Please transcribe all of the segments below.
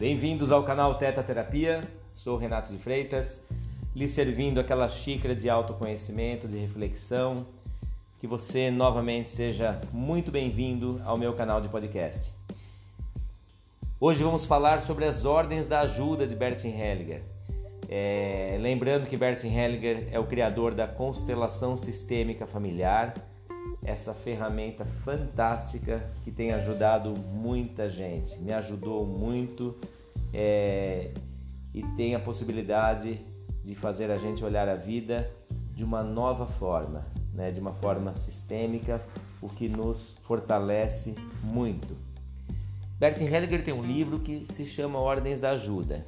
Bem-vindos ao canal Teta Terapia. Sou Renato de Freitas, lhe servindo aquela xícara de autoconhecimento, de reflexão. Que você novamente seja muito bem-vindo ao meu canal de podcast. Hoje vamos falar sobre as ordens da ajuda de Bertin Hellinger. É, lembrando que Bertin Hellinger é o criador da constelação sistêmica familiar, essa ferramenta fantástica que tem ajudado muita gente, me ajudou muito é, e tem a possibilidade de fazer a gente olhar a vida de uma nova forma, né, de uma forma sistêmica, o que nos fortalece muito. Bertin Hellinger tem um livro que se chama Ordens da Ajuda.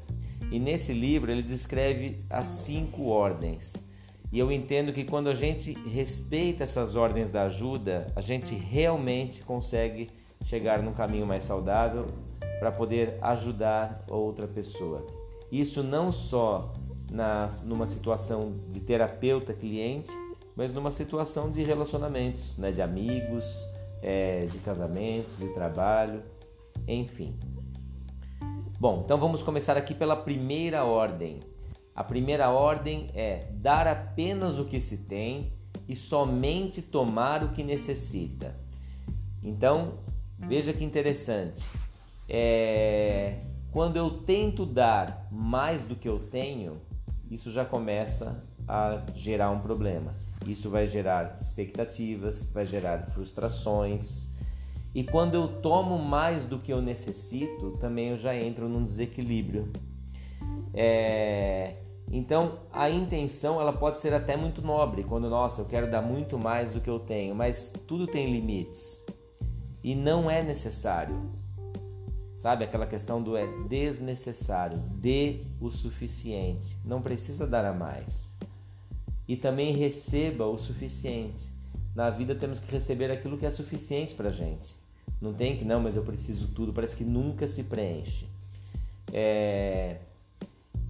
E nesse livro ele descreve as cinco ordens. E eu entendo que quando a gente respeita essas ordens da ajuda, a gente realmente consegue chegar num caminho mais saudável para poder ajudar outra pessoa. Isso não só na, numa situação de terapeuta-cliente, mas numa situação de relacionamentos, né, de amigos, é, de casamentos, de trabalho enfim. Bom, então vamos começar aqui pela primeira ordem. A primeira ordem é dar apenas o que se tem e somente tomar o que necessita. Então, veja que interessante. É... Quando eu tento dar mais do que eu tenho, isso já começa a gerar um problema. Isso vai gerar expectativas, vai gerar frustrações, e quando eu tomo mais do que eu necessito, também eu já entro num desequilíbrio. É... Então a intenção ela pode ser até muito nobre, quando nossa eu quero dar muito mais do que eu tenho, mas tudo tem limites e não é necessário. Sabe aquela questão do é desnecessário, dê o suficiente, não precisa dar a mais. E também receba o suficiente. Na vida temos que receber aquilo que é suficiente para gente. Não tem que não, mas eu preciso tudo. Parece que nunca se preenche. É...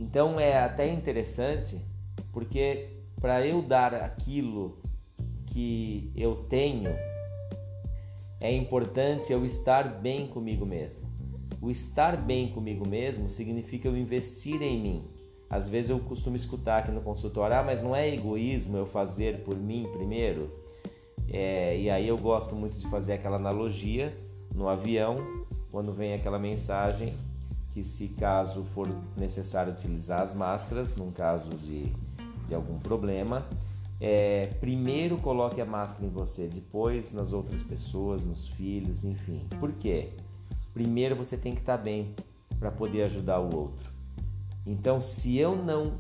Então é até interessante porque para eu dar aquilo que eu tenho é importante eu estar bem comigo mesmo. O estar bem comigo mesmo significa eu investir em mim. Às vezes eu costumo escutar aqui no consultório, ah, mas não é egoísmo eu fazer por mim primeiro? É, e aí eu gosto muito de fazer aquela analogia no avião, quando vem aquela mensagem que se caso for necessário utilizar as máscaras, num caso de, de algum problema, é, primeiro coloque a máscara em você, depois nas outras pessoas, nos filhos, enfim. Por quê? Primeiro você tem que estar bem para poder ajudar o outro. Então, se eu não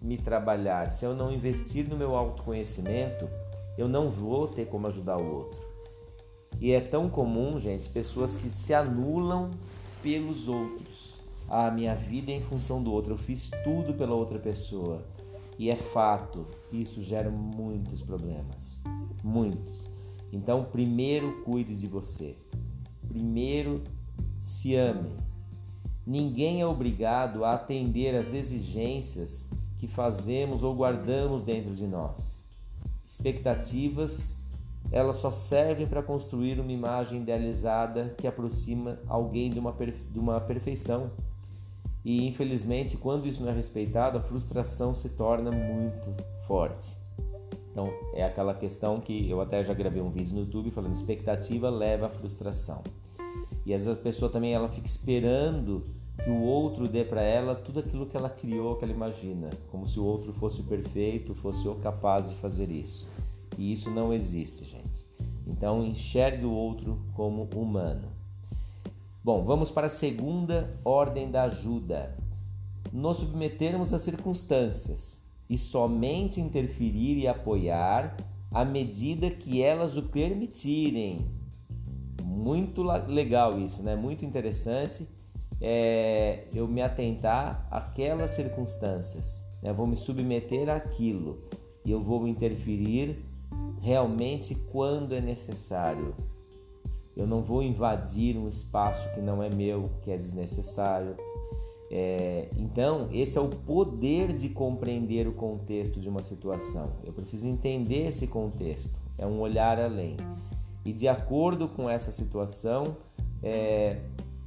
me trabalhar, se eu não investir no meu autoconhecimento, eu não vou ter como ajudar o outro. E é tão comum, gente, pessoas que se anulam pelos outros. A minha vida é em função do outro, eu fiz tudo pela outra pessoa. E é fato, isso gera muitos problemas. Muitos. Então, primeiro cuide de você. Primeiro se ame. Ninguém é obrigado a atender às exigências que fazemos ou guardamos dentro de nós. Expectativas, elas só servem para construir uma imagem idealizada que aproxima alguém de uma, de uma perfeição. E infelizmente, quando isso não é respeitado, a frustração se torna muito forte. Então, é aquela questão que eu até já gravei um vídeo no YouTube falando: expectativa leva à frustração. E às vezes a pessoa também ela fica esperando que o outro dê para ela tudo aquilo que ela criou, que ela imagina, como se o outro fosse o perfeito, fosse o capaz de fazer isso. E isso não existe, gente. Então enxergue o outro como humano. Bom, vamos para a segunda ordem da ajuda. Nos submetermos às circunstâncias e somente interferir e apoiar à medida que elas o permitirem. Muito legal isso, né? Muito interessante é, eu me atentar àquelas circunstâncias. Né? Vou me submeter àquilo e eu vou interferir realmente quando é necessário. Eu não vou invadir um espaço que não é meu, que é desnecessário. É, então, esse é o poder de compreender o contexto de uma situação. Eu preciso entender esse contexto, é um olhar além. E de acordo com essa situação, é,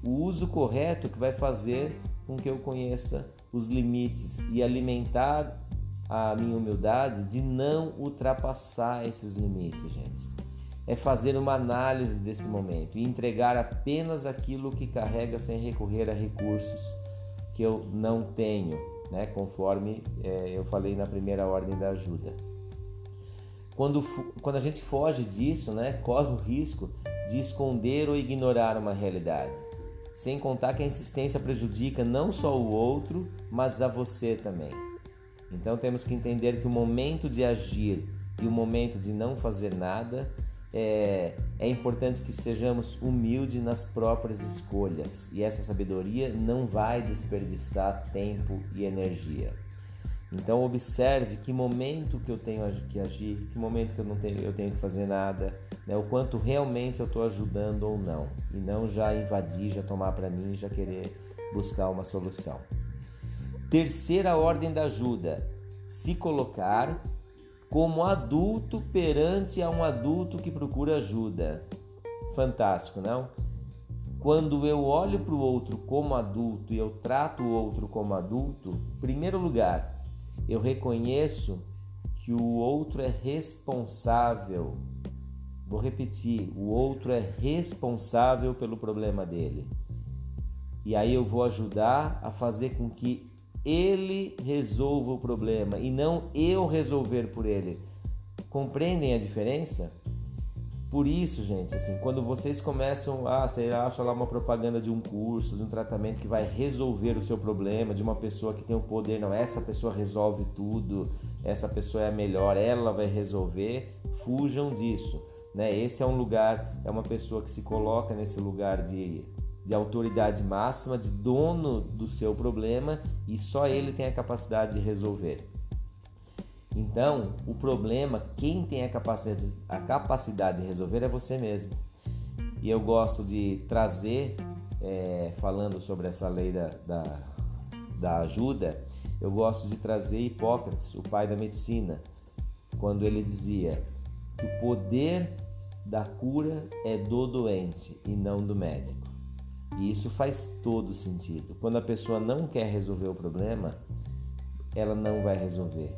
o uso correto que vai fazer com que eu conheça os limites e alimentar a minha humildade de não ultrapassar esses limites, gente. É fazer uma análise desse momento e entregar apenas aquilo que carrega sem recorrer a recursos que eu não tenho, né? conforme é, eu falei na primeira ordem da ajuda. Quando, quando a gente foge disso, né, corre o risco de esconder ou ignorar uma realidade. Sem contar que a insistência prejudica não só o outro, mas a você também. Então temos que entender que o momento de agir e o momento de não fazer nada é, é importante que sejamos humildes nas próprias escolhas e essa sabedoria não vai desperdiçar tempo e energia. Então observe que momento que eu tenho que agir, que momento que eu não tenho, eu tenho que fazer nada, né? o quanto realmente eu estou ajudando ou não, e não já invadir, já tomar para mim, já querer buscar uma solução. Terceira ordem da ajuda: se colocar como adulto perante a um adulto que procura ajuda. Fantástico, não? Quando eu olho para o outro como adulto e eu trato o outro como adulto, em primeiro lugar, eu reconheço que o outro é responsável. Vou repetir: o outro é responsável pelo problema dele. E aí eu vou ajudar a fazer com que ele resolva o problema e não eu resolver por ele. Compreendem a diferença? Por isso, gente, assim, quando vocês começam a, você acha lá uma propaganda de um curso, de um tratamento que vai resolver o seu problema, de uma pessoa que tem o poder, não, essa pessoa resolve tudo, essa pessoa é a melhor, ela vai resolver, fujam disso, né? Esse é um lugar, é uma pessoa que se coloca nesse lugar de, de autoridade máxima, de dono do seu problema e só ele tem a capacidade de resolver. Então, o problema, quem tem a capacidade, a capacidade de resolver é você mesmo. E eu gosto de trazer, é, falando sobre essa lei da, da, da ajuda, eu gosto de trazer Hipócrates, o pai da medicina, quando ele dizia que o poder da cura é do doente e não do médico. E isso faz todo sentido. Quando a pessoa não quer resolver o problema, ela não vai resolver.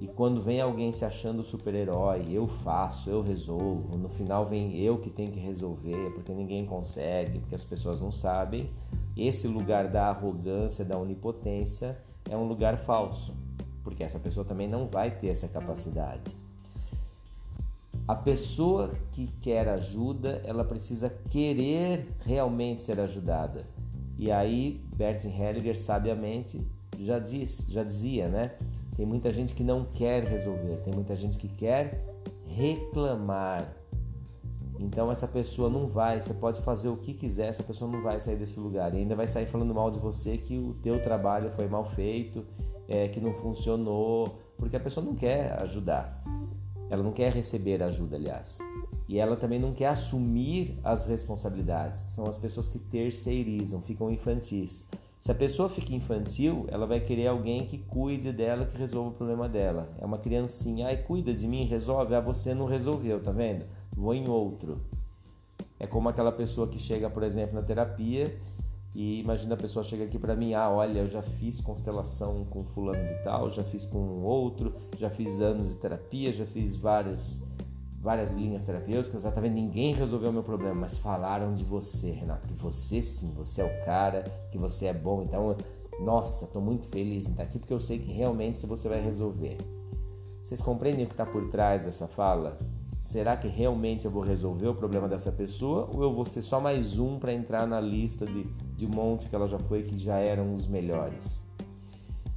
E quando vem alguém se achando super-herói, eu faço, eu resolvo, no final vem eu que tenho que resolver, porque ninguém consegue, porque as pessoas não sabem, esse lugar da arrogância, da onipotência é um lugar falso, porque essa pessoa também não vai ter essa capacidade. A pessoa que quer ajuda, ela precisa querer realmente ser ajudada. E aí, Bertin Hellinger sabiamente já diz, já dizia, né? Tem muita gente que não quer resolver, tem muita gente que quer reclamar. Então essa pessoa não vai, você pode fazer o que quiser, essa pessoa não vai sair desse lugar e ainda vai sair falando mal de você que o teu trabalho foi mal feito, é, que não funcionou, porque a pessoa não quer ajudar. Ela não quer receber ajuda, aliás. E ela também não quer assumir as responsabilidades. São as pessoas que terceirizam, ficam infantis. Se a pessoa fica infantil, ela vai querer alguém que cuide dela, que resolva o problema dela. É uma criancinha, ai, cuida de mim, resolve. Ah, você não resolveu, tá vendo? Vou em outro. É como aquela pessoa que chega, por exemplo, na terapia e imagina a pessoa chega aqui para mim, ah, olha, eu já fiz constelação com fulano de tal, já fiz com outro, já fiz anos de terapia, já fiz vários várias linhas terapêuticas, tá vendo? Ninguém resolveu o meu problema, mas falaram de você, Renato, que você sim, você é o cara, que você é bom. Então, nossa, estou muito feliz em estar aqui porque eu sei que realmente você vai resolver. Vocês compreendem o que está por trás dessa fala? Será que realmente eu vou resolver o problema dessa pessoa ou eu vou ser só mais um para entrar na lista de, de um monte que ela já foi que já eram os melhores?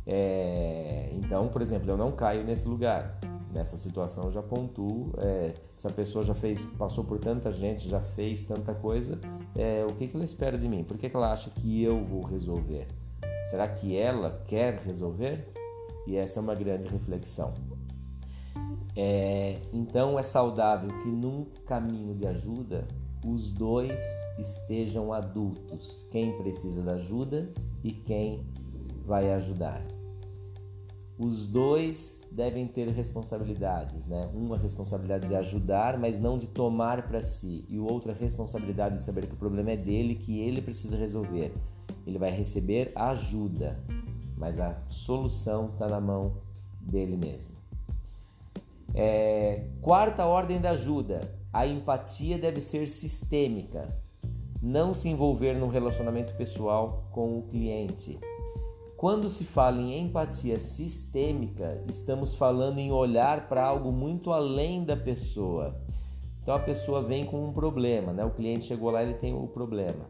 É, então, por exemplo, eu não caio nesse lugar. Nessa situação eu já pontuo é, pessoa já fez passou por tanta gente já fez tanta coisa é, o que, que ela espera de mim? Por que, que ela acha que eu vou resolver? Será que ela quer resolver? E essa é uma grande reflexão é, então é saudável que num caminho de ajuda os dois estejam adultos quem precisa da ajuda e quem vai ajudar os dois devem ter responsabilidades, né? Uma responsabilidade de ajudar, mas não de tomar para si, e o outro a responsabilidade de saber que o problema é dele, que ele precisa resolver. Ele vai receber ajuda, mas a solução está na mão dele mesmo. É, quarta ordem da ajuda: a empatia deve ser sistêmica, não se envolver num relacionamento pessoal com o cliente. Quando se fala em empatia sistêmica, estamos falando em olhar para algo muito além da pessoa. Então a pessoa vem com um problema, né? O cliente chegou lá, ele tem o problema.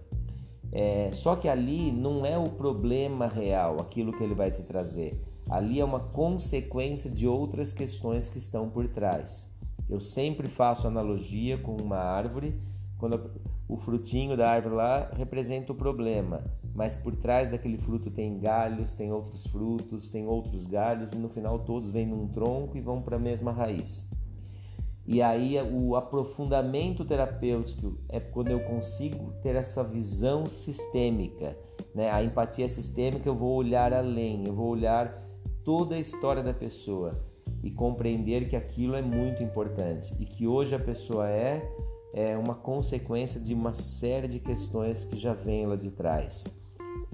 É, só que ali não é o problema real, aquilo que ele vai te trazer. Ali é uma consequência de outras questões que estão por trás. Eu sempre faço analogia com uma árvore, quando o frutinho da árvore lá representa o problema mas por trás daquele fruto tem galhos, tem outros frutos, tem outros galhos e no final todos vêm num tronco e vão para a mesma raiz. E aí o aprofundamento terapêutico é quando eu consigo ter essa visão sistêmica, né? A empatia sistêmica eu vou olhar além, eu vou olhar toda a história da pessoa e compreender que aquilo é muito importante e que hoje a pessoa é é uma consequência de uma série de questões que já vêm lá de trás.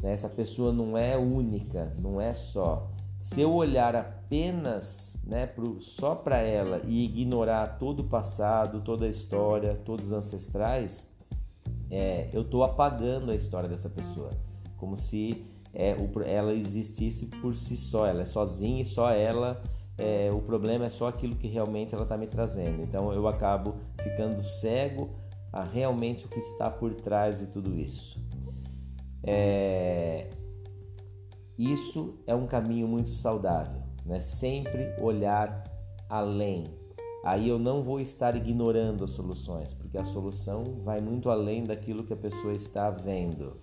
Né? Essa pessoa não é única, não é só. Se eu olhar apenas né, pro, só para ela e ignorar todo o passado, toda a história, todos os ancestrais, é, eu estou apagando a história dessa pessoa, como se é, ela existisse por si só, ela é sozinha e só ela. É, o problema é só aquilo que realmente ela está me trazendo. Então eu acabo ficando cego a realmente o que está por trás de tudo isso. É... Isso é um caminho muito saudável, né? Sempre olhar além. Aí eu não vou estar ignorando as soluções, porque a solução vai muito além daquilo que a pessoa está vendo.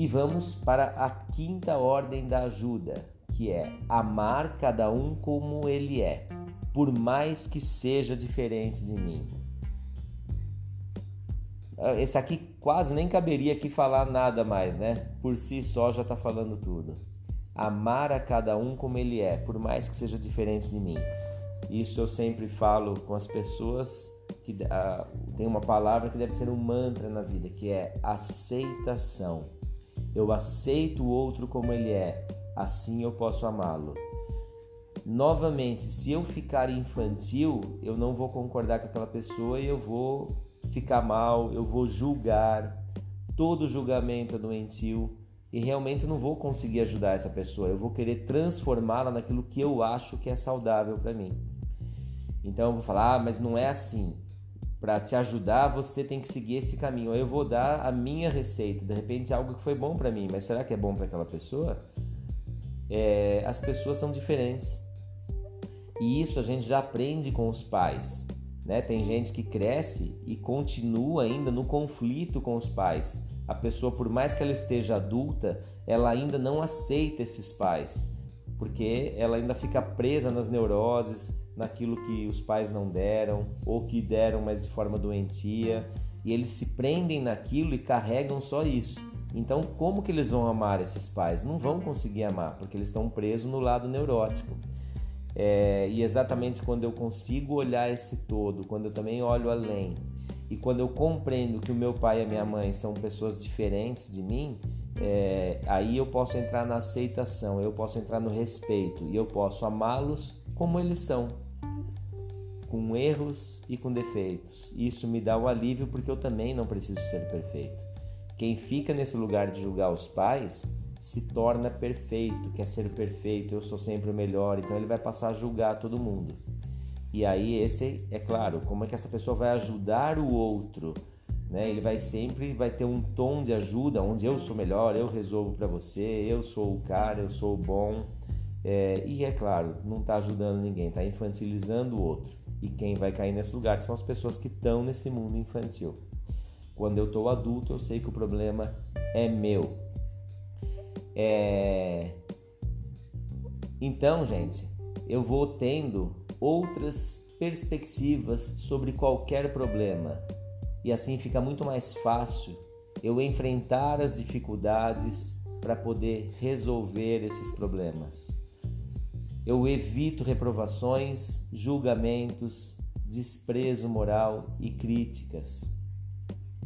E vamos para a quinta ordem da ajuda, que é amar cada um como ele é, por mais que seja diferente de mim. Esse aqui quase nem caberia aqui falar nada mais, né? Por si só já está falando tudo. Amar a cada um como ele é, por mais que seja diferente de mim. Isso eu sempre falo com as pessoas que uh, tem uma palavra que deve ser um mantra na vida, que é aceitação. Eu aceito o outro como ele é, assim eu posso amá-lo. Novamente, se eu ficar infantil, eu não vou concordar com aquela pessoa e eu vou ficar mal, eu vou julgar, todo julgamento é doentio e realmente não vou conseguir ajudar essa pessoa, eu vou querer transformá-la naquilo que eu acho que é saudável para mim. Então eu vou falar, ah, mas não é assim. Para te ajudar, você tem que seguir esse caminho. Eu vou dar a minha receita, de repente algo que foi bom para mim, mas será que é bom para aquela pessoa? É, as pessoas são diferentes. E isso a gente já aprende com os pais. Né? Tem gente que cresce e continua ainda no conflito com os pais. A pessoa, por mais que ela esteja adulta, ela ainda não aceita esses pais, porque ela ainda fica presa nas neuroses, naquilo que os pais não deram ou que deram, mas de forma doentia, e eles se prendem naquilo e carregam só isso. Então, como que eles vão amar esses pais? Não vão conseguir amar, porque eles estão presos no lado neurótico. É, e exatamente quando eu consigo olhar esse todo, quando eu também olho além, e quando eu compreendo que o meu pai e a minha mãe são pessoas diferentes de mim, é, aí eu posso entrar na aceitação, eu posso entrar no respeito e eu posso amá-los como eles são, com erros e com defeitos. Isso me dá um alívio porque eu também não preciso ser perfeito. Quem fica nesse lugar de julgar os pais se torna perfeito, quer ser perfeito, eu sou sempre o melhor, então ele vai passar a julgar todo mundo. E aí esse é claro, como é que essa pessoa vai ajudar o outro, né? Ele vai sempre vai ter um tom de ajuda onde eu sou melhor, eu resolvo para você, eu sou o cara, eu sou o bom. É, e é claro, não está ajudando ninguém, está infantilizando o outro. E quem vai cair nesse lugar são as pessoas que estão nesse mundo infantil. Quando eu estou adulto, eu sei que o problema é meu, é... Então, gente, eu vou tendo outras perspectivas sobre qualquer problema e assim fica muito mais fácil eu enfrentar as dificuldades para poder resolver esses problemas. Eu evito reprovações, julgamentos, desprezo moral e críticas.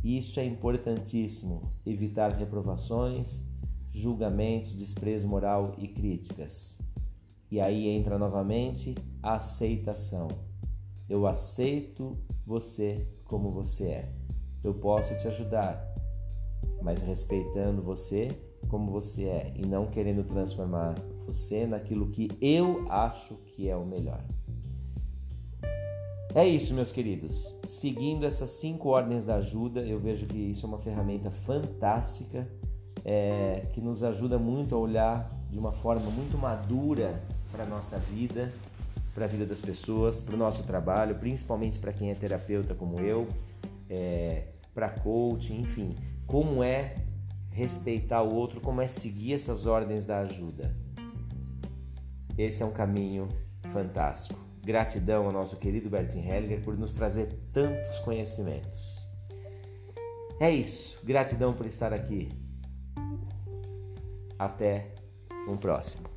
Isso é importantíssimo, evitar reprovações, julgamentos, desprezo moral e críticas. E aí entra novamente a aceitação. Eu aceito você como você é. Eu posso te ajudar, mas respeitando você como você é e não querendo transformar você naquilo que eu acho que é o melhor. É isso, meus queridos. Seguindo essas cinco ordens da ajuda, eu vejo que isso é uma ferramenta fantástica é, que nos ajuda muito a olhar de uma forma muito madura para a nossa vida, para a vida das pessoas, para o nosso trabalho, principalmente para quem é terapeuta como eu, é, para coaching, enfim, como é respeitar o outro, como é seguir essas ordens da ajuda. Esse é um caminho fantástico. Gratidão ao nosso querido Bertin Hellinger por nos trazer tantos conhecimentos. É isso. Gratidão por estar aqui. Até um próximo.